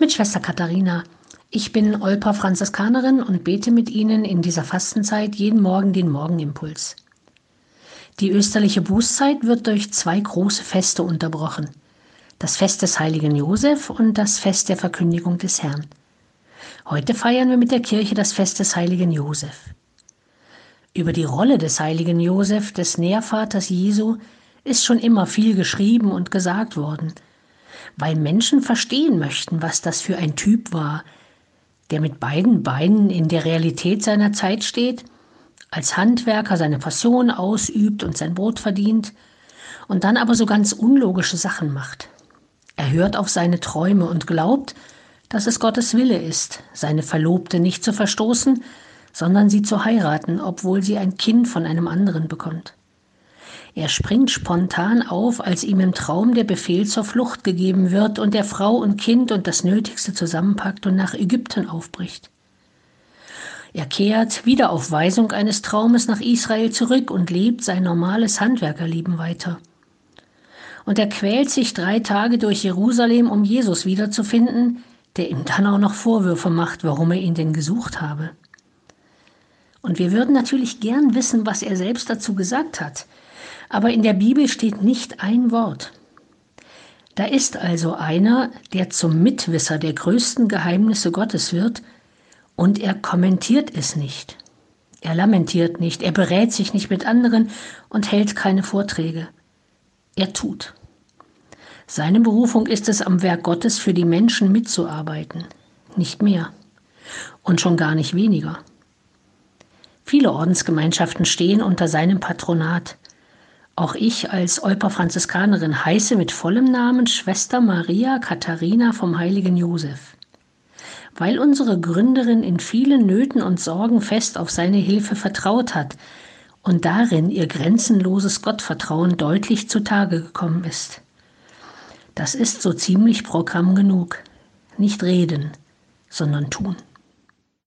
mit Schwester Katharina. Ich bin Olpa Franziskanerin und bete mit Ihnen in dieser Fastenzeit jeden Morgen den Morgenimpuls. Die österliche Bußzeit wird durch zwei große Feste unterbrochen. Das Fest des heiligen Josef und das Fest der Verkündigung des Herrn. Heute feiern wir mit der Kirche das Fest des heiligen Josef. Über die Rolle des heiligen Josef, des Nährvaters Jesu, ist schon immer viel geschrieben und gesagt worden – weil Menschen verstehen möchten, was das für ein Typ war, der mit beiden Beinen in der Realität seiner Zeit steht, als Handwerker seine Passion ausübt und sein Brot verdient und dann aber so ganz unlogische Sachen macht. Er hört auf seine Träume und glaubt, dass es Gottes Wille ist, seine Verlobte nicht zu verstoßen, sondern sie zu heiraten, obwohl sie ein Kind von einem anderen bekommt. Er springt spontan auf, als ihm im Traum der Befehl zur Flucht gegeben wird und er Frau und Kind und das Nötigste zusammenpackt und nach Ägypten aufbricht. Er kehrt wieder auf Weisung eines Traumes nach Israel zurück und lebt sein normales Handwerkerleben weiter. Und er quält sich drei Tage durch Jerusalem, um Jesus wiederzufinden, der ihm dann auch noch Vorwürfe macht, warum er ihn denn gesucht habe. Und wir würden natürlich gern wissen, was er selbst dazu gesagt hat aber in der Bibel steht nicht ein Wort. Da ist also einer, der zum Mitwisser der größten Geheimnisse Gottes wird, und er kommentiert es nicht. Er lamentiert nicht, er berät sich nicht mit anderen und hält keine Vorträge. Er tut. Seine Berufung ist es, am Werk Gottes für die Menschen mitzuarbeiten, nicht mehr und schon gar nicht weniger. Viele Ordensgemeinschaften stehen unter seinem Patronat, auch ich als Olper Franziskanerin heiße mit vollem Namen Schwester Maria Katharina vom heiligen Josef. Weil unsere Gründerin in vielen Nöten und Sorgen fest auf seine Hilfe vertraut hat und darin ihr grenzenloses Gottvertrauen deutlich zutage gekommen ist. Das ist so ziemlich Programm genug. Nicht reden, sondern tun.